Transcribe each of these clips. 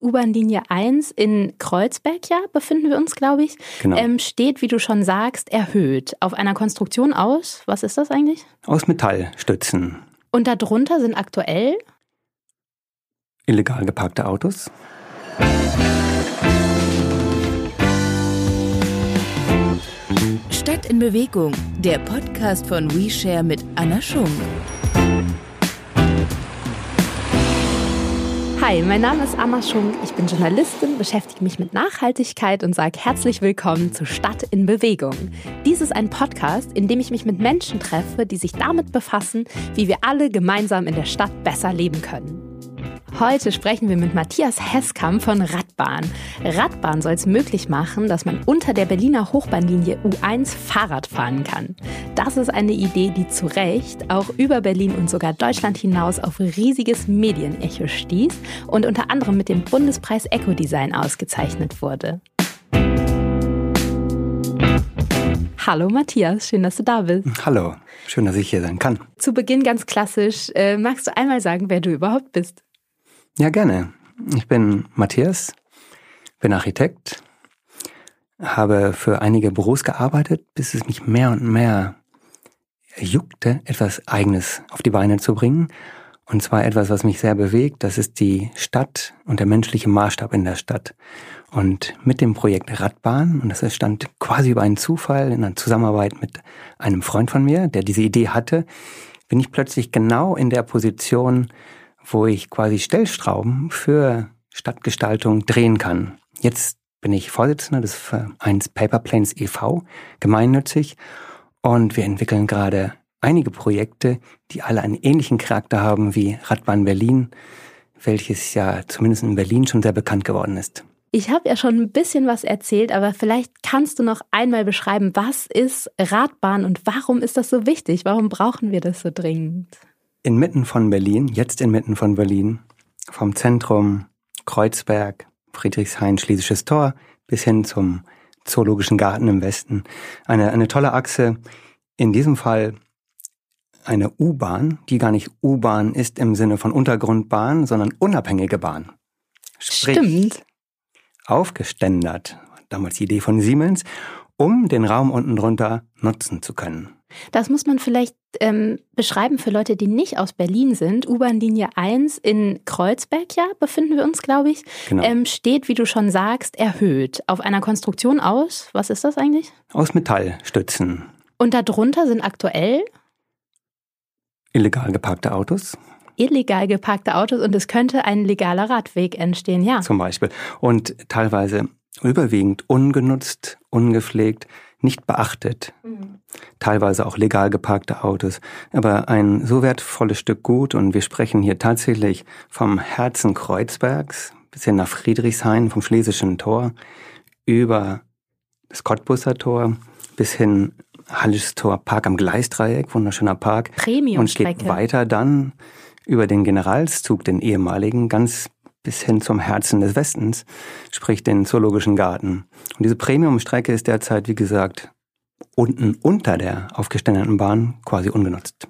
U-Bahn-Linie 1 in Kreuzberg, ja, befinden wir uns, glaube ich, Genau. ähm, steht, wie du schon sagst, erhöht. Auf einer Konstruktion aus, was ist das eigentlich? Aus Metallstützen. Und darunter sind aktuell Illegal geparkte Autos. Stadt in Bewegung, der Podcast von WeShare mit Anna Schunk. Hi, mein Name ist Anna Schunk. Ich bin Journalistin, beschäftige mich mit Nachhaltigkeit und sage herzlich willkommen zu Stadt in Bewegung. Dies ist ein Podcast, in dem ich mich mit Menschen treffe, die sich damit befassen, wie wir alle gemeinsam in der Stadt besser leben können. Heute sprechen wir mit Matthias Heskamp von Radbahn. Radbahn soll es möglich machen, dass man unter der Berliner Hochbahnlinie U1 Fahrrad fahren kann. Das ist eine Idee, die zu Recht auch über Berlin und sogar Deutschland hinaus auf riesiges Medienecho stieß und unter anderem mit dem Bundespreis Ecodesign ausgezeichnet wurde. Hallo Matthias, schön, dass du da bist. Hallo, schön, dass ich hier sein kann. Zu Beginn ganz klassisch, äh, magst du einmal sagen, wer du überhaupt bist? Ja, gerne. Ich bin Matthias, bin Architekt, habe für einige Büros gearbeitet, bis es mich mehr und mehr juckte, etwas Eigenes auf die Beine zu bringen. Und zwar etwas, was mich sehr bewegt, das ist die Stadt und der menschliche Maßstab in der Stadt. Und mit dem Projekt Radbahn, und das entstand quasi über einen Zufall in einer Zusammenarbeit mit einem Freund von mir, der diese Idee hatte, bin ich plötzlich genau in der Position, wo ich quasi Stellstrauben für Stadtgestaltung drehen kann. Jetzt bin ich Vorsitzender des Vereins Paper Planes e.V., gemeinnützig, und wir entwickeln gerade einige Projekte, die alle einen ähnlichen Charakter haben wie Radbahn Berlin, welches ja zumindest in Berlin schon sehr bekannt geworden ist. Ich habe ja schon ein bisschen was erzählt, aber vielleicht kannst du noch einmal beschreiben, was ist Radbahn und warum ist das so wichtig? Warum brauchen wir das so dringend? Inmitten von Berlin, jetzt inmitten von Berlin, vom Zentrum Kreuzberg, Friedrichshain, Schlesisches Tor bis hin zum Zoologischen Garten im Westen. Eine, eine tolle Achse. In diesem Fall eine U-Bahn, die gar nicht U-Bahn ist im Sinne von Untergrundbahn, sondern unabhängige Bahn. Sprich, Stimmt. Aufgeständert, damals die Idee von Siemens, um den Raum unten drunter nutzen zu können. Das muss man vielleicht ähm, beschreiben für Leute, die nicht aus Berlin sind. U-Bahn-Linie 1 in Kreuzberg, ja, befinden wir uns, glaube ich, Genau. ähm, steht, wie du schon sagst, erhöht. Auf einer Konstruktion aus, was ist das eigentlich? Aus Metallstützen. Und darunter sind aktuell Illegal geparkte Autos illegal geparkte Autos und es könnte ein legaler Radweg entstehen, ja. zum Beispiel. Und teilweise überwiegend ungenutzt, ungepflegt, nicht beachtet. Teilweise auch legal geparkte Autos. Aber ein so wertvolles Stück Gut und wir sprechen hier tatsächlich vom Herzen Kreuzbergs bis hin nach Friedrichshain, vom Schlesischen Tor, über das Cottbusser Tor bis hin Hallisches Tor, Park am Gleisdreieck, wunderschöner Park. Und Premiumstrecke. geht weiter dann über den Generalszug, den ehemaligen, ganz bis hin zum Herzen des Westens, sprich den Zoologischen Garten. Und diese Premiumstrecke ist derzeit, wie gesagt, unten unter der aufgeständeten Bahn quasi ungenutzt.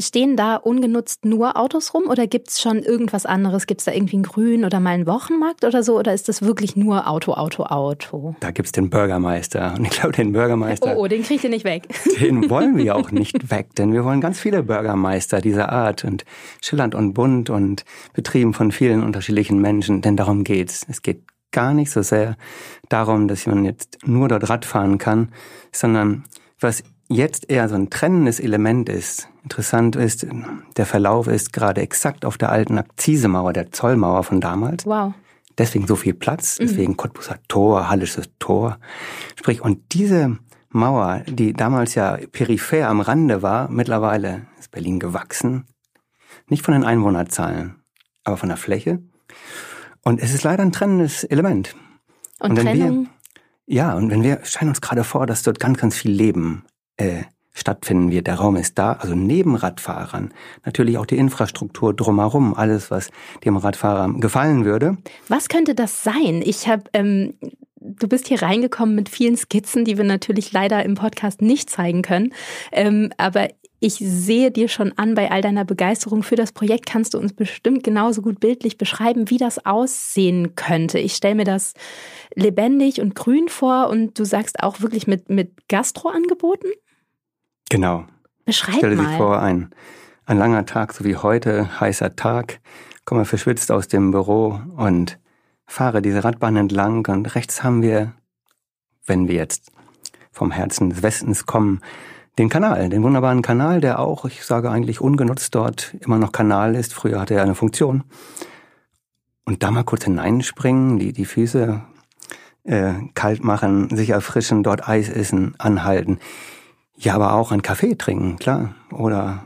Stehen da ungenutzt nur Autos rum oder gibt es schon irgendwas anderes? Gibt es da irgendwie einen Grün oder mal einen Wochenmarkt oder so? Oder ist das wirklich nur Auto, Auto, Auto? Da gibt's den Bürgermeister. Und ich glaube, den Bürgermeister, Oh, oh, den kriegt ihr nicht weg. den wollen wir auch nicht weg, denn wir wollen ganz viele Bürgermeister dieser Art und schillernd und bunt und betrieben von vielen unterschiedlichen Menschen, denn darum geht's. Es geht gar nicht so sehr darum, dass man jetzt nur dort Rad fahren kann, sondern was jetzt eher so ein trennendes Element ist. Interessant ist, der Verlauf ist gerade exakt auf der alten Akzisemauer, der Zollmauer von damals. Wow. Deswegen so viel Platz, deswegen Cottbusser Tor, Hallisches Tor. Sprich, und diese Mauer, die damals ja peripher am Rande war, mittlerweile ist Berlin gewachsen. Nicht von den Einwohnerzahlen, aber von der Fläche. Und es ist leider ein trennendes Element. Und, Und wenn wir- Trennung? Ja, und wenn wir stellen uns gerade vor, dass dort ganz, ganz viel Leben äh, stattfinden wird. Der Raum ist da, also neben Radfahrern. Natürlich auch die Infrastruktur drumherum, alles, was dem Radfahrer gefallen würde. Was könnte das sein? Ich habe, ähm, du bist hier reingekommen mit vielen Skizzen, die wir natürlich leider im Podcast nicht zeigen können. Ähm, aber ich sehe dir schon an, bei all deiner Begeisterung für das Projekt kannst du uns bestimmt genauso gut bildlich beschreiben, wie das aussehen könnte. Ich stelle mir das lebendig und grün vor und du sagst auch wirklich mit, mit Gastroangeboten? Genau. Beschreib Stelle mal. sich vor, ein, ein langer Tag, so wie heute, heißer Tag, komme verschwitzt aus dem Büro und fahre diese Radbahn entlang und rechts haben wir, wenn wir jetzt vom Herzen des Westens kommen, den Kanal, den wunderbaren Kanal, der auch, ich sage eigentlich ungenutzt dort, immer noch Kanal ist. Früher hatte er eine Funktion. Und da mal kurz hineinspringen, die, die Füße äh, kalt machen, sich erfrischen, dort Eis essen, anhalten. Ja, aber auch einen Kaffee trinken, klar. Oder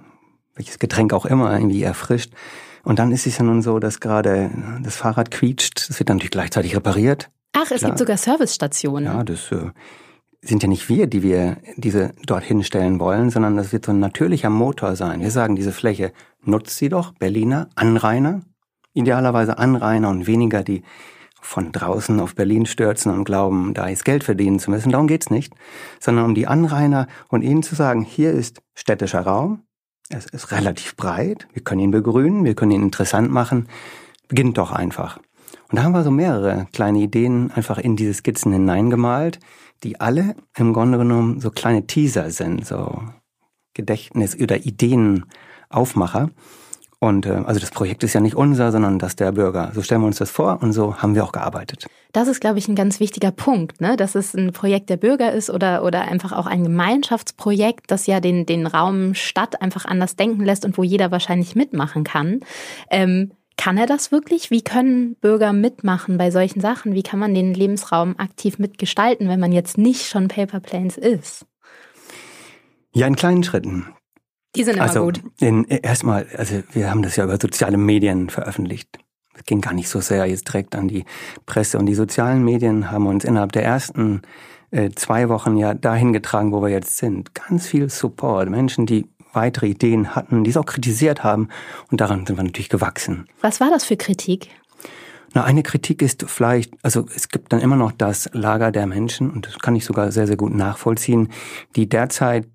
welches Getränk auch immer, irgendwie erfrischt. Und dann ist es ja nun so, dass gerade das Fahrrad quietscht. Das wird dann natürlich gleichzeitig repariert. Ach, es Klar. gibt sogar Servicestationen. Ja, das äh, sind ja nicht wir, die wir diese dorthin stellen wollen, sondern das wird so ein natürlicher Motor sein. Wir sagen, diese Fläche nutzt sie doch, Berliner, Anrainer, idealerweise Anrainer und weniger die von draußen auf Berlin stürzen und glauben, da ist Geld verdienen zu müssen. Darum geht's nicht, sondern um die Anrainer und ihnen zu sagen, hier ist städtischer Raum, es ist relativ breit, wir können ihn begrünen, wir können ihn interessant machen, beginnt doch einfach. Und da haben wir so mehrere kleine Ideen einfach in diese Skizzen hineingemalt, die alle im Grunde genommen so kleine Teaser sind, so Gedächtnis- oder Ideenaufmacher. Und äh, also das Projekt ist ja nicht unser, sondern das der Bürger. So stellen wir uns das vor und so haben wir auch gearbeitet. Das ist, glaube ich, ein ganz wichtiger Punkt, ne? dass es ein Projekt der Bürger ist oder, oder einfach auch ein Gemeinschaftsprojekt, das ja den, den Raum Stadt einfach anders denken lässt und wo jeder wahrscheinlich mitmachen kann. Ähm, kann er das wirklich? Wie können Bürger mitmachen bei solchen Sachen? Wie kann man den Lebensraum aktiv mitgestalten, wenn man jetzt nicht schon Paper Planes ist? Ja, in kleinen Schritten. Die sind immer also gut. Erstmal, also wir haben das ja über soziale Medien veröffentlicht. Es ging gar nicht so sehr jetzt direkt an die Presse und die sozialen Medien haben uns innerhalb der ersten äh, zwei Wochen ja dahin getragen, wo wir jetzt sind. Ganz viel Support, Menschen, die weitere Ideen hatten, die es auch kritisiert haben und daran sind wir natürlich gewachsen. Was war das für Kritik? Na, eine Kritik ist vielleicht, also es gibt dann immer noch das Lager der Menschen, und das kann ich sogar sehr, sehr gut nachvollziehen, die derzeit,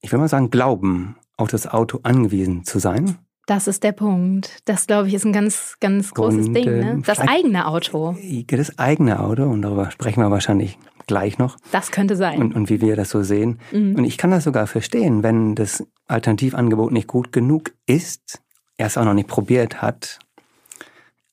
ich will mal sagen, glauben, auf das Auto angewiesen zu sein. Das ist der Punkt. Das, glaube ich, ist ein ganz, ganz großes Und, Ding. Ne? Das vielleicht- eigene Auto. Das eigene Auto, und darüber sprechen wir wahrscheinlich gleich noch, Das könnte sein. und, und wie wir das so sehen. Mhm. Und ich kann das sogar verstehen, wenn das Alternativangebot nicht gut genug ist, er es auch noch nicht probiert hat,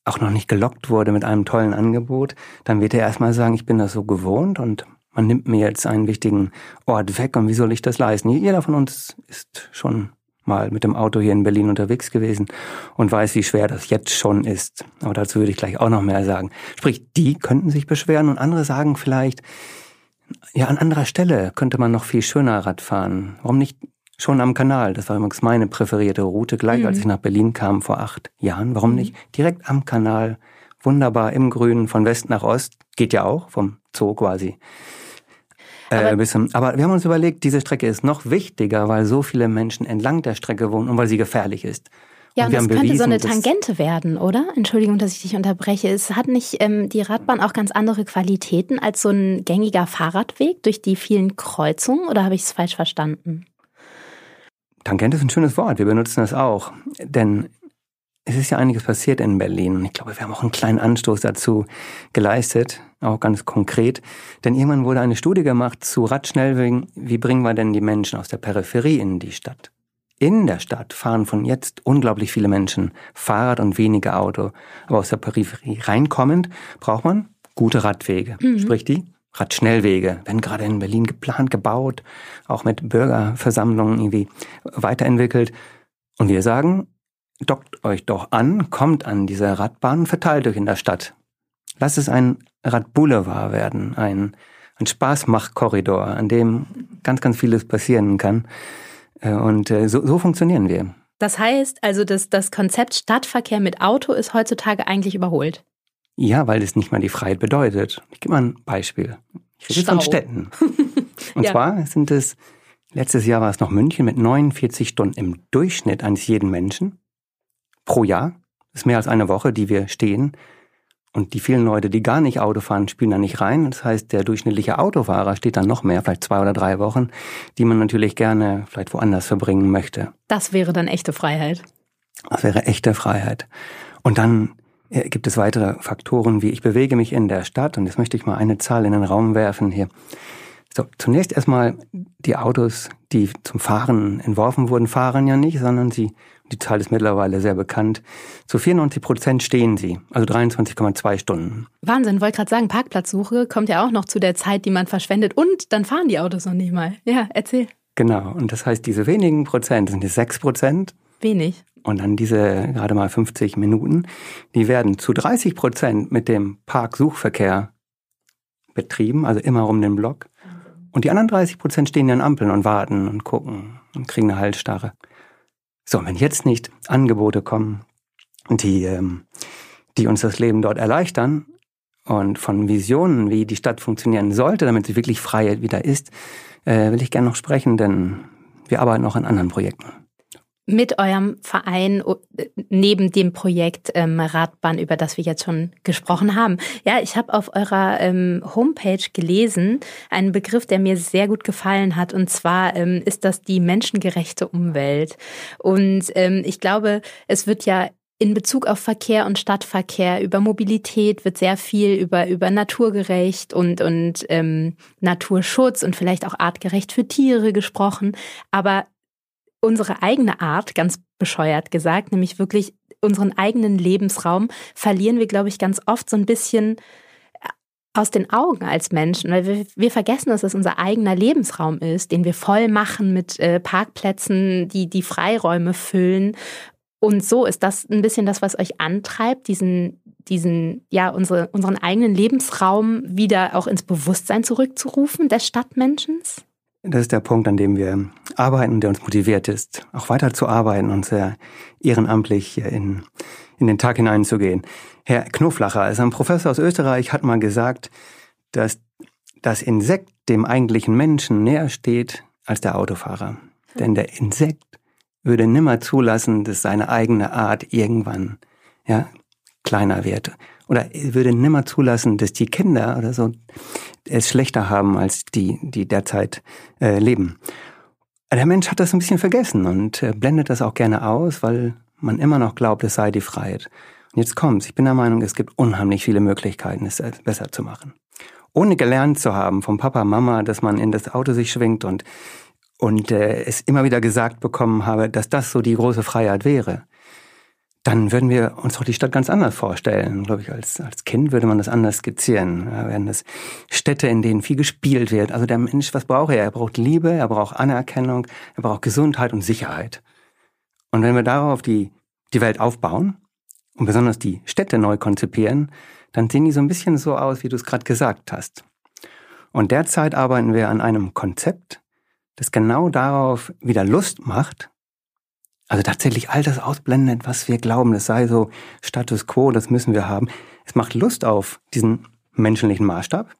auch noch nicht gelockt wurde mit einem tollen Angebot, dann wird er erstmal sagen, ich bin das so gewohnt und man nimmt mir jetzt einen wichtigen Ort weg und wie soll ich das leisten? Jeder von uns ist schon mal mit dem Auto hier in Berlin unterwegs gewesen und weiß, wie schwer das jetzt schon ist. Aber dazu würde ich gleich auch noch mehr sagen. Sprich, die könnten sich beschweren und andere sagen vielleicht, ja, an anderer Stelle könnte man noch viel schöner Rad fahren. Warum nicht schon am Kanal? Das war übrigens meine präferierte Route, gleich als Mhm. ich nach Berlin kam vor acht Jahren. Warum nicht direkt am Kanal? Wunderbar im Grünen, von West nach Ost. Geht ja auch, vom Zoo quasi. Aber- Äh, bis zum, aber wir haben uns überlegt, diese Strecke ist noch wichtiger, weil so viele Menschen entlang der Strecke wohnen und weil sie gefährlich ist. Ja, und, wir das könnte so bewiesen, eine dass- Tangente werden, oder? Entschuldigung, dass ich dich unterbreche. Es hat nicht ähm, die Radbahn auch ganz andere Qualitäten als so ein gängiger Fahrradweg durch die vielen Kreuzungen oder habe ich es falsch verstanden? Tangente ist ein schönes Wort, wir benutzen das auch. Denn es ist ja einiges passiert in Berlin und ich glaube, wir haben auch einen kleinen Anstoß dazu geleistet, auch ganz konkret. Denn irgendwann wurde eine Studie gemacht zu Radschnellwegen, wie bringen wir denn die Menschen aus der Peripherie in die Stadt? In der Stadt fahren von jetzt unglaublich viele Menschen Fahrrad und weniger Auto. Aber aus der Peripherie reinkommend braucht man gute Radwege. Sprich die Radschnellwege, werden gerade in Berlin geplant, gebaut, auch mit Bürgerversammlungen irgendwie weiterentwickelt. Und wir sagen, dockt euch doch an, kommt an diese Radbahn und verteilt euch in der Stadt. Lasst es ein Radboulevard werden, ein, ein Spaßmachkorridor, an dem ganz, ganz vieles passieren kann. Äh, Und äh, so, so funktionieren wir. Das heißt also, dass das Konzept Stadtverkehr mit Auto ist heutzutage eigentlich überholt. Ja, weil es nicht mal die Freiheit bedeutet. Ich gebe mal ein Beispiel. Ich rede jetzt von Stau. Städten. Und Ja. zwar sind es, letztes Jahr war es noch München mit 49 Stunden im Durchschnitt eines jeden Menschen pro Jahr. Das ist mehr als eine Woche, die wir stehen. Und die vielen Leute, die gar nicht Auto fahren, spielen da nicht rein. Das heißt, der durchschnittliche Autofahrer steht dann noch mehr, vielleicht zwei oder drei Wochen, die man natürlich gerne vielleicht woanders verbringen möchte. Das wäre dann echte Freiheit. Das wäre echte Freiheit. Und dann äh, gibt es weitere Faktoren, wie ich bewege mich in der Stadt. Und jetzt möchte ich mal eine Zahl in den Raum werfen hier. So, zunächst erstmal die Autos, die zum Fahren entworfen wurden, fahren ja nicht, sondern sie die Zahl ist mittlerweile sehr bekannt, zu 94 Prozent stehen sie, also 23,2 Stunden. Wahnsinn, wollte gerade sagen, Parkplatzsuche kommt ja auch noch zu der Zeit, die man verschwendet und dann fahren die Autos noch nicht mal. Ja, erzähl. Genau, und das heißt, diese wenigen Prozent, sind die 6 Prozent. Wenig. Und dann diese gerade mal 50 Minuten, die werden zu 30 Prozent mit dem Parksuchverkehr betrieben, also immer um den Block. Und die anderen 30 Prozent stehen an Ampeln und warten und gucken und kriegen eine Haltstarre. So, wenn jetzt nicht Angebote kommen, die, ähm, die uns das Leben dort erleichtern und von Visionen, wie die Stadt funktionieren sollte, damit sie wirklich frei wieder ist, äh, will ich gerne noch sprechen, denn wir arbeiten auch an anderen Projekten mit eurem Verein neben dem Projekt ähm, Radbahn, über das wir jetzt schon gesprochen haben. Ja, ich habe auf eurer ähm, Homepage gelesen, einen Begriff, der mir sehr gut gefallen hat, und zwar ähm, ist das die menschengerechte Umwelt. Und ähm, ich glaube, es wird ja in Bezug auf Verkehr und Stadtverkehr, über Mobilität wird sehr viel über, über naturgerecht und, und ähm, Naturschutz und vielleicht auch artgerecht für Tiere gesprochen. Aber unsere eigene Art, ganz bescheuert gesagt, nämlich wirklich unseren eigenen Lebensraum, verlieren wir, glaube ich, ganz oft so ein bisschen äh, aus den Augen als Menschen, weil wir, wir vergessen, dass es unser eigener Lebensraum ist, den wir voll machen mit äh, Parkplätzen, die die Freiräume füllen. Und so ist das ein bisschen das, was euch antreibt, diesen, diesen, ja, unsere, unseren eigenen Lebensraum wieder auch ins Bewusstsein zurückzurufen des Stadtmenschens? Das ist der Punkt, an dem wir arbeiten, der uns motiviert ist, auch weiter zu arbeiten und sehr ehrenamtlich in, in den Tag hineinzugehen. Herr Knoflacher, also ein Professor aus Österreich, hat mal gesagt, dass das Insekt dem eigentlichen Menschen näher steht als der Autofahrer. Denn der Insekt würde nimmer zulassen, dass seine eigene Art irgendwann ja, kleiner wird. Oder würde nimmer zulassen, dass die Kinder oder so es schlechter haben als die, die derzeit äh, leben. Der Mensch hat das ein bisschen vergessen und äh, blendet das auch gerne aus, weil man immer noch glaubt, es sei die Freiheit. Und jetzt kommt's. Ich bin der Meinung, es gibt unheimlich viele Möglichkeiten, es besser zu machen. Ohne gelernt zu haben vom Papa, Mama, dass man in das Auto sich schwingt und, und äh, es immer wieder gesagt bekommen habe, dass das so die große Freiheit wäre, dann würden wir uns doch die Stadt ganz anders vorstellen. Glaube ich, als, als Kind würde man das anders skizzieren. Ja, wären das Städte, in denen viel gespielt wird. Also der Mensch, was braucht er? Er braucht Liebe, er braucht Anerkennung, er braucht Gesundheit und Sicherheit. Und wenn wir darauf die, die Welt aufbauen und besonders die Städte neu konzipieren, dann sehen die so ein bisschen so aus, wie du es gerade gesagt hast. Und derzeit arbeiten wir an einem Konzept, das genau darauf wieder Lust macht, also tatsächlich all das ausblendet, was wir glauben, es sei so Status quo, das müssen wir haben. Es macht Lust auf diesen menschlichen Maßstab.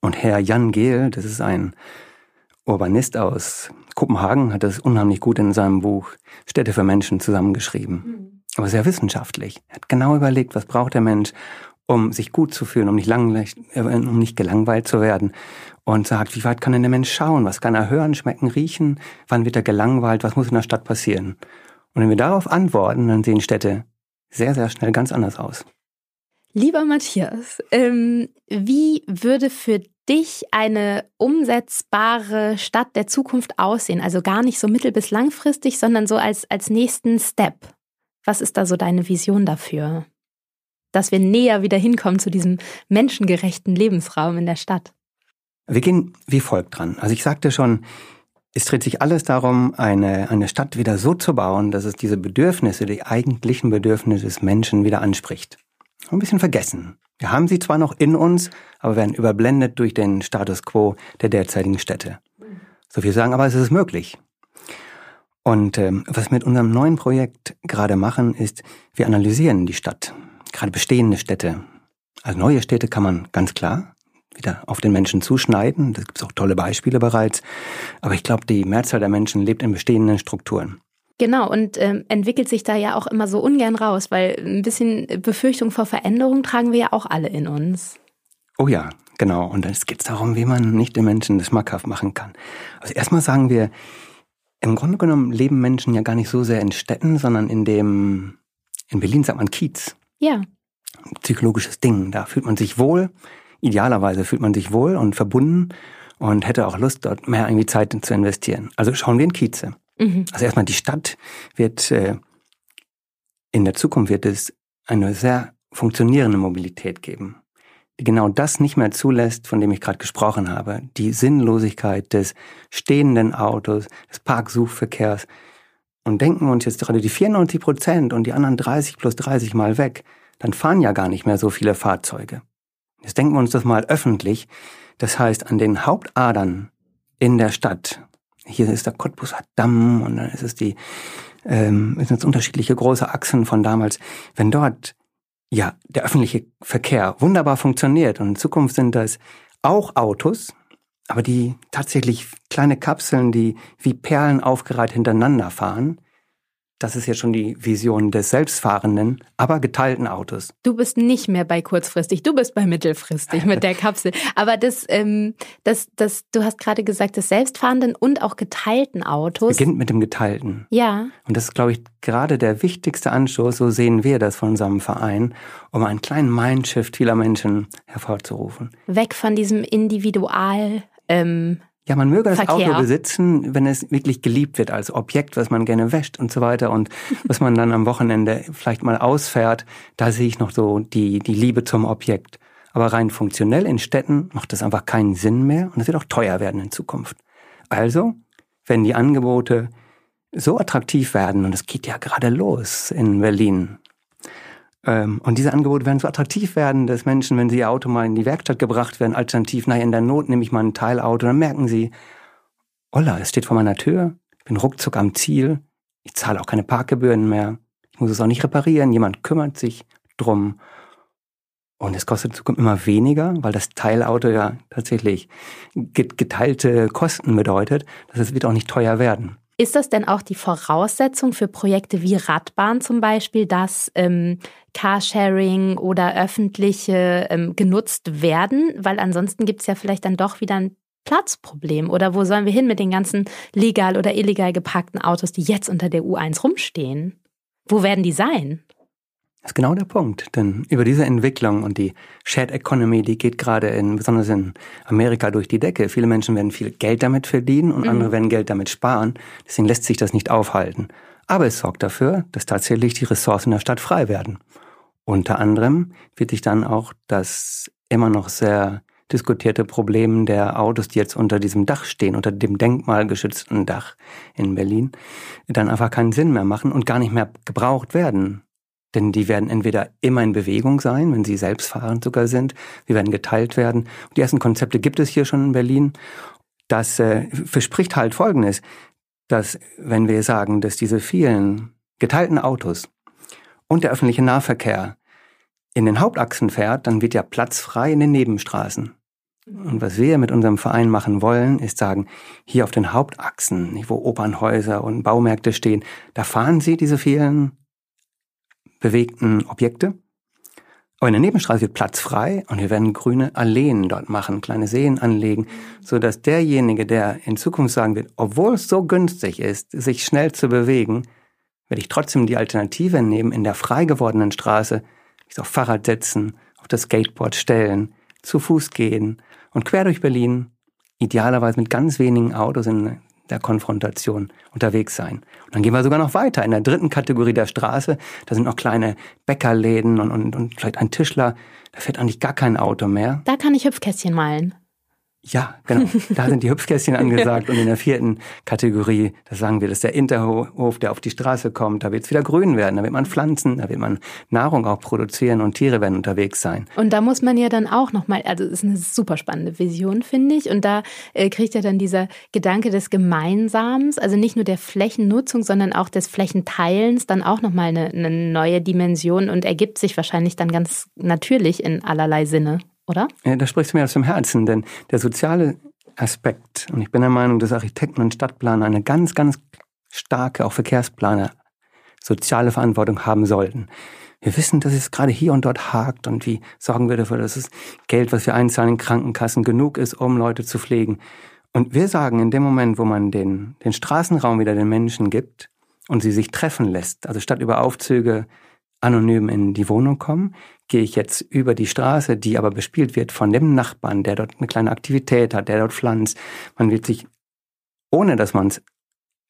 Und Herr Jan Gehl, das ist ein Urbanist aus Kopenhagen, hat das unheimlich gut in seinem Buch Städte für Menschen zusammengeschrieben. Mhm. Aber sehr wissenschaftlich. Er hat genau überlegt, was braucht der Mensch, um sich gut zu fühlen, um nicht, langweilig, äh, um nicht gelangweilt zu werden und sagt, wie weit kann denn der Mensch schauen? Was kann er hören, schmecken, riechen? Wann wird er gelangweilt? Was muss in der Stadt passieren? Und wenn wir darauf antworten, dann sehen Städte sehr, sehr schnell ganz anders aus. Lieber Matthias, ähm, wie würde für dich eine umsetzbare Stadt der Zukunft aussehen? Also gar nicht so mittel- bis langfristig, sondern so als, als nächsten Step. Was ist da so deine Vision dafür? Dass wir näher wieder hinkommen zu diesem menschengerechten Lebensraum in der Stadt. Wir gehen wie folgt dran. Also ich sagte schon, es dreht sich alles darum, eine, eine Stadt wieder so zu bauen, dass es diese Bedürfnisse, die eigentlichen Bedürfnisse des Menschen wieder anspricht. Ein bisschen vergessen. Wir haben sie zwar noch in uns, aber werden überblendet durch den Status quo der derzeitigen Städte. So viel sagen, aber es ist möglich. Und ähm, was wir mit unserem neuen Projekt gerade machen, ist, wir analysieren die Stadt, gerade bestehende Städte. Also neue Städte kann man ganz klar wieder auf den Menschen zuschneiden. Da gibt es auch tolle Beispiele bereits. Aber ich glaube, die Mehrzahl der Menschen lebt in bestehenden Strukturen. Genau, und ähm, entwickelt sich da ja auch immer so ungern raus, weil ein bisschen Befürchtung vor Veränderung tragen wir ja auch alle in uns. Oh ja, genau. Und es geht darum, wie man nicht den Menschen das schmackhaft machen kann. Also erstmal sagen wir, im Grunde genommen leben Menschen ja gar nicht so sehr in Städten, sondern in dem, in Berlin sagt man Kiez. Ja. Psychologisches Ding. Da fühlt man sich wohl. Idealerweise fühlt man sich wohl und verbunden und hätte auch Lust, dort mehr irgendwie Zeit zu investieren. Also schauen wir in Kieze. Mhm. Also erstmal die Stadt wird, äh, in der Zukunft wird es eine sehr funktionierende Mobilität geben, die genau das nicht mehr zulässt, von dem ich gerade gesprochen habe. Die Sinnlosigkeit des stehenden Autos, des Parksuchverkehrs. Und denken wir uns jetzt gerade die 94 Prozent und die anderen 30 plus 30 mal weg, dann fahren ja gar nicht mehr so viele Fahrzeuge. Jetzt denken wir uns das mal öffentlich. Das heißt, an den Hauptadern in der Stadt, hier ist der Cottbuser Damm und dann ist es die, ähm, sind es unterschiedliche große Achsen von damals. Wenn dort ja der öffentliche Verkehr wunderbar funktioniert und in Zukunft sind das auch Autos, aber die tatsächlich kleine Kapseln, die wie Perlen aufgereiht hintereinander fahren, das ist jetzt schon die Vision des selbstfahrenden, aber geteilten Autos. Du bist nicht mehr bei kurzfristig, du bist bei mittelfristig mit der Kapsel. Aber das, ähm, das, das, du hast gerade gesagt, des selbstfahrenden und auch geteilten Autos. Beginnt mit dem geteilten. Ja. Und das ist, glaube ich, gerade der wichtigste Anstoß, so sehen wir das von unserem Verein, um einen kleinen Mindshift vieler Menschen hervorzurufen. Weg von diesem Individual. Ähm, ja, man möge das Verkehr. Auto besitzen, wenn es wirklich geliebt wird als Objekt, was man gerne wäscht und so weiter und was man dann am Wochenende vielleicht mal ausfährt. Da sehe ich noch so die, die Liebe zum Objekt. Aber rein funktionell in Städten macht das einfach keinen Sinn mehr und es wird auch teuer werden in Zukunft. Also, wenn die Angebote so attraktiv werden, und es geht ja gerade los in Berlin, und diese Angebote werden so attraktiv werden, dass Menschen, wenn sie ihr Auto mal in die Werkstatt gebracht werden, alternativ, naja, in der Not nehme ich mal ein Teilauto, dann merken sie, Olla, es steht vor meiner Tür, ich bin ruckzuck am Ziel, ich zahle auch keine Parkgebühren mehr, ich muss es auch nicht reparieren, jemand kümmert sich drum. Und es kostet in Zukunft immer weniger, weil das Teilauto ja tatsächlich geteilte Kosten bedeutet. Das wird auch nicht teuer werden. Ist das denn auch die Voraussetzung für Projekte wie Radbahn zum Beispiel, dass ähm, Carsharing oder öffentliche ähm, genutzt werden? Weil ansonsten gibt es ja vielleicht dann doch wieder ein Platzproblem. Oder wo sollen wir hin mit den ganzen legal oder illegal geparkten Autos, die jetzt unter der U1 rumstehen? Wo werden die sein? Das ist genau der Punkt, denn über diese Entwicklung und die Shared Economy, die geht gerade in, besonders in Amerika durch die Decke. Viele Menschen werden viel Geld damit verdienen und mhm. andere werden Geld damit sparen. Deswegen lässt sich das nicht aufhalten. Aber es sorgt dafür, dass tatsächlich die Ressourcen der Stadt frei werden. Unter anderem wird sich dann auch das immer noch sehr diskutierte Problem der Autos, die jetzt unter diesem Dach stehen, unter dem denkmalgeschützten Dach in Berlin, dann einfach keinen Sinn mehr machen und gar nicht mehr gebraucht werden. Denn die werden entweder immer in Bewegung sein, wenn sie selbstfahrend sogar sind. Sie werden geteilt werden. Die ersten Konzepte gibt es hier schon in Berlin. Das äh, verspricht halt Folgendes, dass wenn wir sagen, dass diese vielen geteilten Autos und der öffentliche Nahverkehr in den Hauptachsen fährt, dann wird ja Platz frei in den Nebenstraßen. Und was wir mit unserem Verein machen wollen, ist sagen, hier auf den Hauptachsen, wo Opernhäuser und Baumärkte stehen, da fahren Sie diese vielen bewegten Objekte. Aber in der Nebenstraße wird Platz frei und wir werden grüne Alleen dort machen, kleine Seen anlegen, so dass derjenige, der in Zukunft sagen wird, obwohl es so günstig ist, sich schnell zu bewegen, werde ich trotzdem die Alternative nehmen, in der frei gewordenen Straße mich auf Fahrrad setzen, auf das Skateboard stellen, zu Fuß gehen und quer durch Berlin, idealerweise mit ganz wenigen Autos in der Konfrontation unterwegs sein. Und dann gehen wir sogar noch weiter. In der dritten Kategorie der Straße, da sind noch kleine Bäckerläden und, und, und vielleicht ein Tischler. Da fährt eigentlich gar kein Auto mehr. Da kann ich Hüpfkästchen malen. Ja, genau. Da sind die Hüpfkästchen angesagt. Und in der vierten Kategorie, da sagen wir, das ist der Interhof, der auf die Straße kommt. Da wird es wieder grün werden. Da wird man pflanzen, da wird man Nahrung auch produzieren und Tiere werden unterwegs sein. Und da muss man ja dann auch nochmal, also es ist eine super spannende Vision, finde ich. Und da äh, kriegt ja dann dieser Gedanke des Gemeinsams, also nicht nur der Flächennutzung, sondern auch des Flächenteilens, dann auch nochmal eine, eine neue Dimension und ergibt sich wahrscheinlich dann ganz natürlich in allerlei Sinne oder? Ja, da sprichst du mir aus dem Herzen, denn der soziale Aspekt, und ich bin der Meinung, dass Architekten und Stadtplaner eine ganz, ganz starke, auch Verkehrsplaner, soziale Verantwortung haben sollten. Wir wissen, dass es gerade hier und dort hakt und wie sorgen wir dafür, dass das Geld, was wir einzahlen in Krankenkassen, genug ist, um Leute zu pflegen. Und wir sagen, in dem Moment, wo man den, den Straßenraum wieder den Menschen gibt und sie sich treffen lässt, also statt über Aufzüge anonym in die Wohnung kommen, gehe ich jetzt über die Straße, die aber bespielt wird von dem Nachbarn, der dort eine kleine Aktivität hat, der dort pflanzt. Man wird sich, ohne dass man es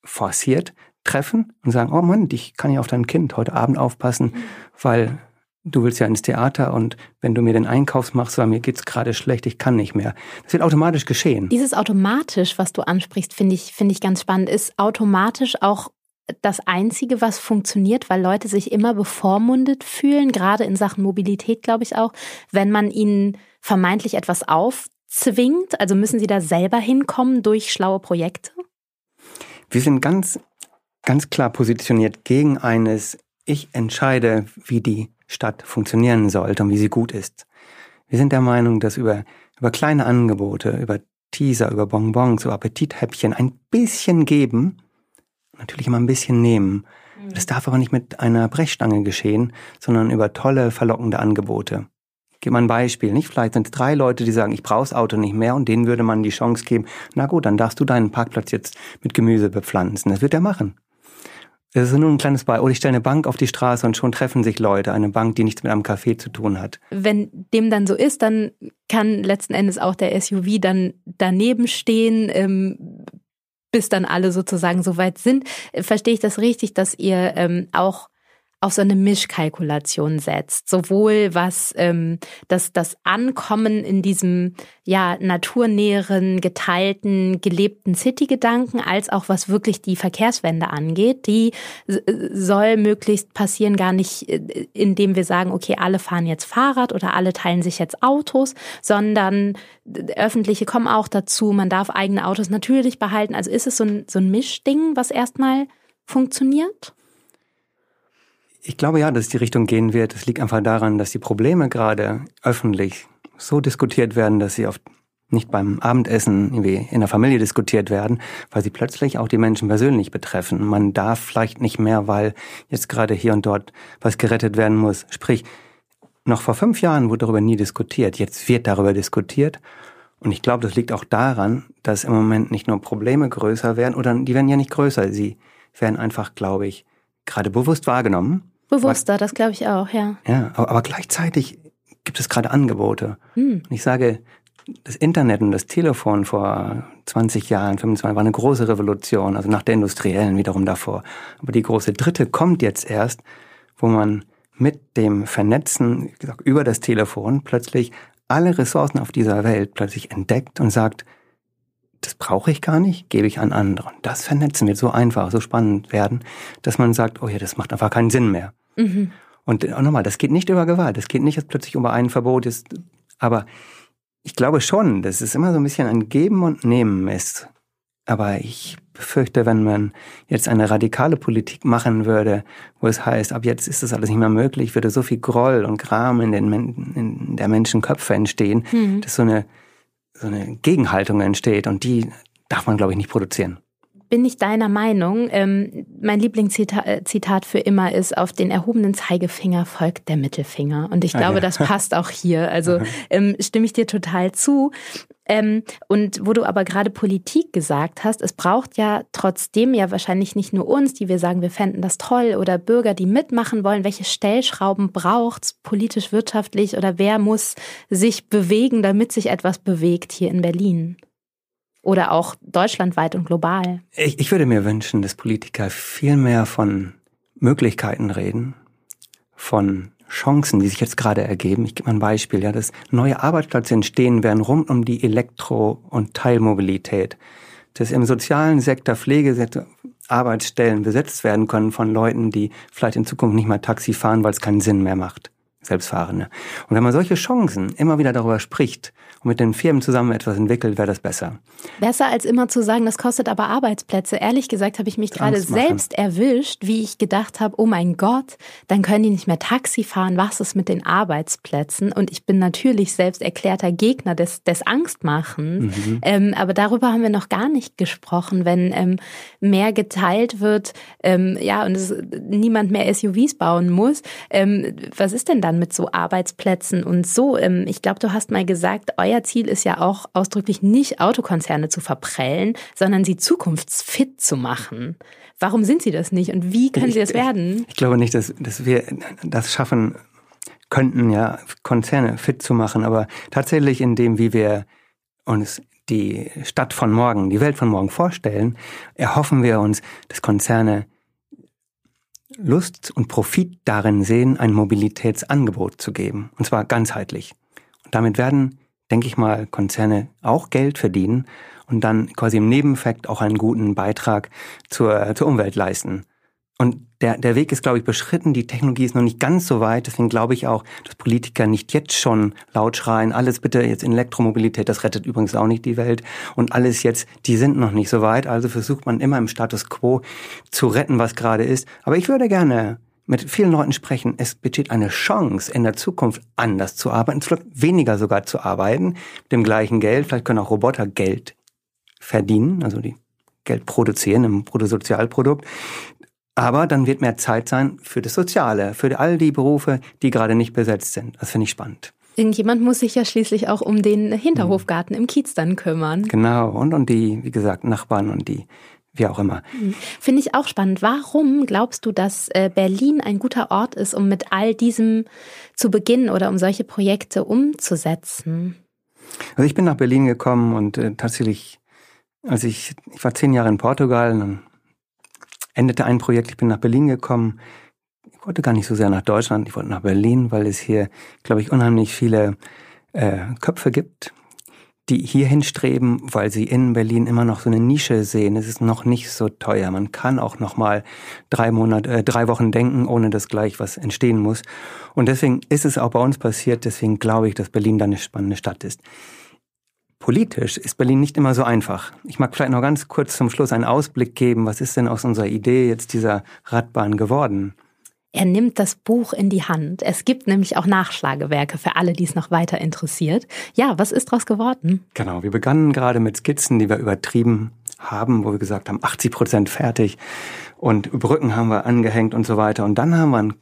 forciert, treffen und sagen, oh Mann, ich kann ja auf dein Kind heute Abend aufpassen, weil du willst ja ins Theater und wenn du mir den Einkauf machst, weil mir geht's gerade schlecht, ich kann nicht mehr. Das wird automatisch geschehen. Dieses automatisch, was du ansprichst, finde ich, finde ich ganz spannend, ist automatisch auch das Einzige, was funktioniert, weil Leute sich immer bevormundet fühlen, gerade in Sachen Mobilität, glaube ich auch, wenn man ihnen vermeintlich etwas aufzwingt. Also müssen sie da selber hinkommen durch schlaue Projekte? Wir sind ganz, ganz klar positioniert gegen eines, ich entscheide, wie die Stadt funktionieren sollte und wie sie gut ist. Wir sind der Meinung, dass über, über kleine Angebote, über Teaser, über Bonbons, über Appetithäppchen ein bisschen geben, natürlich immer ein bisschen nehmen. Mhm. Das darf aber nicht mit einer Brechstange geschehen, sondern über tolle, verlockende Angebote. Ich gebe mal ein Beispiel. Nicht vielleicht sind es drei Leute, die sagen, ich brauche das Auto nicht mehr und denen würde man die Chance geben, na gut, dann darfst du deinen Parkplatz jetzt mit Gemüse bepflanzen. Das wird er machen. Das ist nur ein kleines Beispiel. Oder ich stelle eine Bank auf die Straße und schon treffen sich Leute. Eine Bank, die nichts mit einem Café zu tun hat. Wenn dem dann so ist, dann kann letzten Endes auch der SUV dann daneben stehen, ähm, bis dann alle sozusagen so weit sind. Verstehe ich das richtig, dass ihr ähm, auch auf so eine Mischkalkulation setzt. Sowohl was ähm, das, das Ankommen in diesem ja naturnäheren, geteilten, gelebten City-Gedanken, als auch was wirklich die Verkehrswende angeht. Die soll möglichst passieren, gar nicht, äh, indem wir sagen, okay, alle fahren jetzt Fahrrad oder alle teilen sich jetzt Autos, sondern öffentliche kommen auch dazu. Man darf eigene Autos natürlich behalten. Also ist es so ein, so ein Mischding, was erstmal funktioniert? Ich glaube ja, dass die Richtung gehen wird. Es liegt einfach daran, dass die Probleme gerade öffentlich so diskutiert werden, dass sie oft nicht beim Abendessen irgendwie in der Familie diskutiert werden, weil sie plötzlich auch die Menschen persönlich betreffen. Man darf vielleicht nicht mehr, weil jetzt gerade hier und dort was gerettet werden muss. Sprich, noch vor fünf Jahren wurde darüber nie diskutiert. Jetzt wird darüber diskutiert. Und ich glaube, das liegt auch daran, dass im Moment nicht nur Probleme größer werden, oder die werden ja nicht größer, sie werden einfach, glaube ich, gerade bewusst wahrgenommen. Bewusster, das glaube ich auch, ja. Ja, aber, aber gleichzeitig gibt es gerade Angebote. Hm. Und ich sage, das Internet und das Telefon vor 20 Jahren, 25 war eine große Revolution, also nach der industriellen wiederum davor. Aber die große dritte kommt jetzt erst, wo man mit dem Vernetzen gesagt, über das Telefon plötzlich alle Ressourcen auf dieser Welt plötzlich entdeckt und sagt, das brauche ich gar nicht, gebe ich an andere. Und das Vernetzen wird so einfach, so spannend werden, dass man sagt, oh ja, das macht einfach keinen Sinn mehr. Mhm. Und auch nochmal, das geht nicht über Gewalt, das geht nicht, dass plötzlich über ein Verbot ist, aber ich glaube schon, dass es immer so ein bisschen ein Geben und Nehmen ist. Aber ich befürchte, wenn man jetzt eine radikale Politik machen würde, wo es heißt, ab jetzt ist das alles nicht mehr möglich, würde so viel Groll und Gram in, den, in der Menschenköpfe entstehen, mhm. dass so eine so eine Gegenhaltung entsteht und die darf man, glaube ich, nicht produzieren. Bin ich deiner Meinung. Ähm, mein Lieblingszitat äh, für immer ist, auf den erhobenen Zeigefinger folgt der Mittelfinger. Und ich ah, glaube, ah, ja. das passt auch hier. Also ähm, stimme ich dir total zu. Ähm, und wo du aber gerade Politik gesagt hast, es braucht ja trotzdem ja wahrscheinlich nicht nur uns, die wir sagen, wir fänden das toll, oder Bürger, die mitmachen wollen. Welche Stellschrauben braucht es politisch, wirtschaftlich oder wer muss sich bewegen, damit sich etwas bewegt hier in Berlin? Oder auch deutschlandweit und global? Ich, ich würde mir wünschen, dass Politiker viel mehr von Möglichkeiten reden, von Chancen, die sich jetzt gerade ergeben. Ich gebe mal ein Beispiel, ja, dass neue Arbeitsplätze entstehen werden rund um die Elektro- und Teilmobilität. Dass im sozialen Sektor, Pflegesektor Arbeitsstellen besetzt werden können von Leuten, die vielleicht in Zukunft nicht mehr Taxi fahren, weil es keinen Sinn mehr macht. Selbstfahrende. Und wenn man solche Chancen immer wieder darüber spricht und mit den Firmen zusammen etwas entwickelt, wäre das besser. Besser als immer zu sagen, das kostet aber Arbeitsplätze. Ehrlich gesagt habe ich mich gerade selbst erwischt, wie ich gedacht habe, oh mein Gott, dann können die nicht mehr Taxi fahren. Was ist mit den Arbeitsplätzen? Und ich bin natürlich selbst erklärter Gegner des, des Angstmachen. Mhm. Ähm, aber darüber haben wir noch gar nicht gesprochen. Wenn ähm, mehr geteilt wird, ähm, ja, und es, niemand mehr SUVs bauen muss, ähm, was ist denn dann mit so Arbeitsplätzen und so? Ähm, ich glaube, du hast mal gesagt, euer Ziel ist ja auch ausdrücklich nicht Autokonzerne zu verprellen, sondern sie zukunftsfit zu machen. Warum sind sie das nicht und wie können sie das werden? Ich, ich glaube nicht, dass, dass wir das schaffen könnten, ja, Konzerne fit zu machen, aber tatsächlich in dem, wie wir uns die Stadt von morgen, die Welt von morgen vorstellen, erhoffen wir uns, dass Konzerne Lust und Profit darin sehen, ein Mobilitätsangebot zu geben. Und zwar ganzheitlich. Und damit werden, denke ich mal, Konzerne auch Geld verdienen und dann quasi im Nebeneffekt auch einen guten Beitrag zur, zur Umwelt leisten. Und der, der Weg ist, glaube ich, beschritten. Die Technologie ist noch nicht ganz so weit. Deswegen glaube ich auch, dass Politiker nicht jetzt schon laut schreien, alles bitte jetzt in Elektromobilität, das rettet übrigens auch nicht die Welt. Und alles jetzt, die sind noch nicht so weit. Also versucht man immer im Status quo zu retten, was gerade ist. Aber ich würde gerne mit vielen Leuten sprechen. Es besteht eine Chance, in der Zukunft anders zu arbeiten, vielleicht weniger sogar zu arbeiten, mit dem gleichen Geld. Vielleicht können auch Roboter Geld verdienen, also die Geld produzieren im Bruttosozialprodukt. Aber dann wird mehr Zeit sein für das Soziale, für all die Berufe, die gerade nicht besetzt sind. Das finde ich spannend. Irgendjemand muss sich ja schließlich auch um den Hinterhofgarten im Kiez dann kümmern. Genau, und um die, wie gesagt, Nachbarn und die, wie auch immer. Mhm. Finde ich auch spannend. Warum glaubst du, dass äh, Berlin ein guter Ort ist, um mit all diesem zu beginnen oder um solche Projekte umzusetzen? Also ich bin nach Berlin gekommen und äh, tatsächlich, als ich, ich war zehn Jahre in Portugal, dann endete ein Projekt, ich bin nach Berlin gekommen. Ich wollte gar nicht so sehr nach Deutschland, ich wollte nach Berlin, weil es hier, glaube ich, unheimlich viele äh, Köpfe gibt, die hierhin streben, weil sie in Berlin immer noch so eine Nische sehen. Es ist noch nicht so teuer. Man kann auch noch mal drei Monate, äh, drei Wochen denken, ohne dass gleich was entstehen muss. Und deswegen ist es auch bei uns passiert. Deswegen glaube ich, dass Berlin da eine spannende Stadt ist. Politisch ist Berlin nicht immer so einfach. Ich mag vielleicht noch ganz kurz zum Schluss einen Ausblick geben. Was ist denn aus unserer Idee jetzt dieser Radbahn geworden? Er nimmt das Buch in die Hand. Es gibt nämlich auch Nachschlagewerke für alle, die es noch weiter interessiert. Ja, was ist daraus geworden? Genau, wir begannen gerade mit Skizzen, die wir übertrieben haben, wo wir gesagt haben, 80 Prozent fertig und Brücken haben wir angehängt und so weiter. Und dann haben wir ein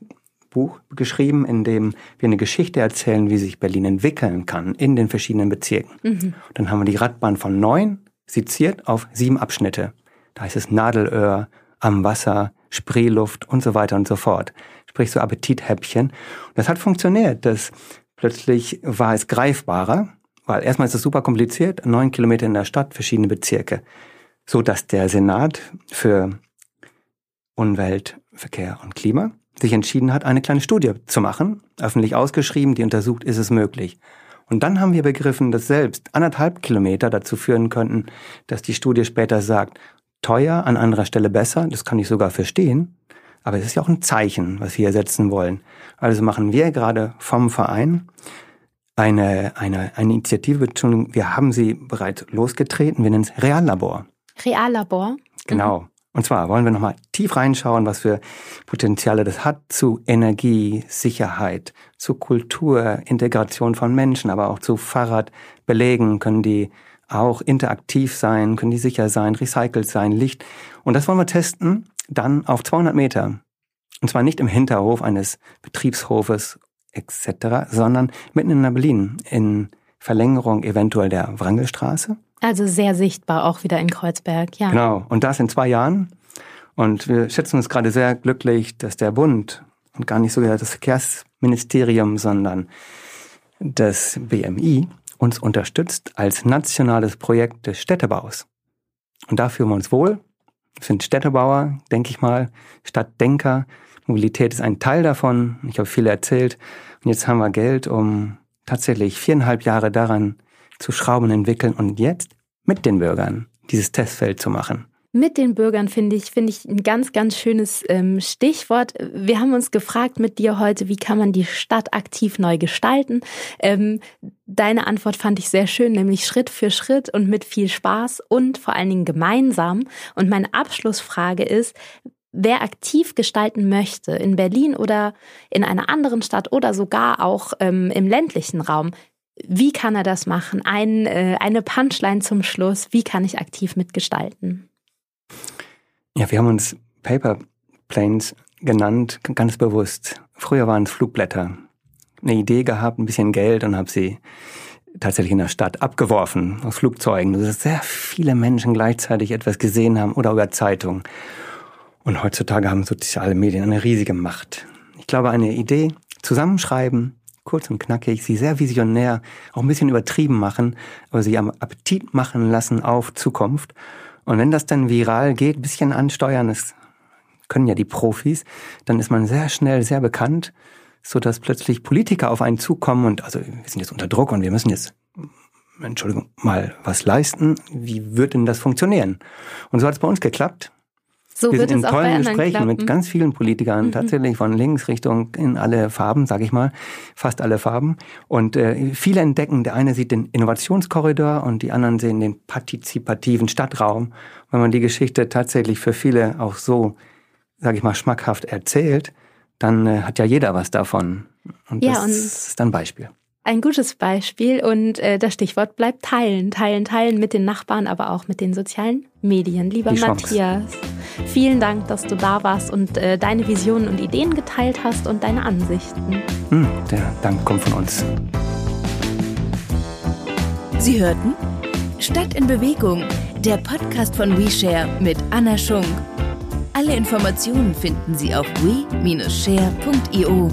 Buch geschrieben, in dem wir eine Geschichte erzählen, wie sich Berlin entwickeln kann in den verschiedenen Bezirken. Mhm. Dann haben wir die Radbahn von neun seziert auf sieben Abschnitte. Da heißt es Nadelöhr, am Wasser, Spreeluft und so weiter und so fort. Sprich so Appetithäppchen. Und das hat funktioniert. Das plötzlich war es greifbarer, weil erstmal ist es super kompliziert, neun Kilometer in der Stadt, verschiedene Bezirke. So dass der Senat für Umwelt, Verkehr und Klima sich entschieden hat, eine kleine Studie zu machen, öffentlich ausgeschrieben, die untersucht, ist es möglich. Und dann haben wir begriffen, dass selbst anderthalb Kilometer dazu führen könnten, dass die Studie später sagt, teuer, an anderer Stelle besser, das kann ich sogar verstehen, aber es ist ja auch ein Zeichen, was wir hier setzen wollen. Also machen wir gerade vom Verein eine, eine, eine Initiative, wir haben sie bereits losgetreten, wir nennen es Reallabor. Reallabor? Genau. Mhm. Und zwar wollen wir nochmal tief reinschauen, was für Potenziale das hat zu Energie, Sicherheit, zu Kultur, Integration von Menschen, aber auch zu Fahrradbelägen können die auch interaktiv sein, können die sicher sein, recycelt sein, Licht. Und das wollen wir testen dann auf 200 Meter. Und zwar nicht im Hinterhof eines Betriebshofes etc., sondern mitten in Berlin, in Verlängerung eventuell der Wrangelstraße. Also sehr sichtbar auch wieder in Kreuzberg, ja. Genau, und das in zwei Jahren. Und wir schätzen uns gerade sehr glücklich, dass der Bund und gar nicht sogar das Verkehrsministerium, sondern das BMI uns unterstützt als nationales Projekt des Städtebaus. Und da fühlen wir uns wohl. Sind Städtebauer, denke ich mal, Stadtdenker. Mobilität ist ein Teil davon. Ich habe viel erzählt. Und jetzt haben wir Geld, um tatsächlich viereinhalb Jahre daran zu schrauben, entwickeln und jetzt mit den Bürgern dieses Testfeld zu machen. Mit den Bürgern finde ich, finde ich ein ganz, ganz schönes ähm, Stichwort. Wir haben uns gefragt mit dir heute, wie kann man die Stadt aktiv neu gestalten? Ähm, deine Antwort fand ich sehr schön, nämlich Schritt für Schritt und mit viel Spaß und vor allen Dingen gemeinsam. Und meine Abschlussfrage ist, wer aktiv gestalten möchte, in Berlin oder in einer anderen Stadt oder sogar auch ähm, im ländlichen Raum, wie kann er das machen? Ein, äh, eine Punchline zum Schluss, wie kann ich aktiv mitgestalten? Ja, wir haben uns Paper Planes genannt, ganz bewusst. Früher waren es Flugblätter. Eine Idee gehabt, ein bisschen Geld und habe sie tatsächlich in der Stadt abgeworfen aus Flugzeugen, dass sehr viele Menschen gleichzeitig etwas gesehen haben oder über Zeitungen. Und heutzutage haben soziale Medien eine riesige Macht. Ich glaube, eine Idee zusammenschreiben, kurz und knackig, sie sehr visionär, auch ein bisschen übertrieben machen, aber sie am Appetit machen lassen auf Zukunft und wenn das dann viral geht, bisschen ansteuern, das können ja die Profis, dann ist man sehr schnell sehr bekannt, so dass plötzlich Politiker auf einen zukommen und also wir sind jetzt unter Druck und wir müssen jetzt Entschuldigung, mal was leisten. Wie wird denn das funktionieren? Und so hat es bei uns geklappt. So wir sind in tollen Gesprächen klappen. mit ganz vielen Politikern, Mhm. tatsächlich von links Richtung in alle Farben, sage ich mal, fast alle Farben. Und äh, viele entdecken, der eine sieht den Innovationskorridor und die anderen sehen den partizipativen Stadtraum. Wenn man die Geschichte tatsächlich für viele auch so, sage ich mal, schmackhaft erzählt, dann äh, hat ja jeder was davon. Und Ja, das und- ist dann ein Beispiel. Ein gutes Beispiel und äh, das Stichwort bleibt teilen, teilen, teilen mit den Nachbarn, aber auch mit den sozialen Medien. Lieber Die Chance. Matthias, vielen Dank, dass du da warst und äh, deine Visionen und Ideen geteilt hast und deine Ansichten. Hm, der Dank kommt von uns. Sie hörten Stadt in Bewegung, der Podcast von WeShare mit Anna Schunk. Alle Informationen finden Sie auf we-share.io.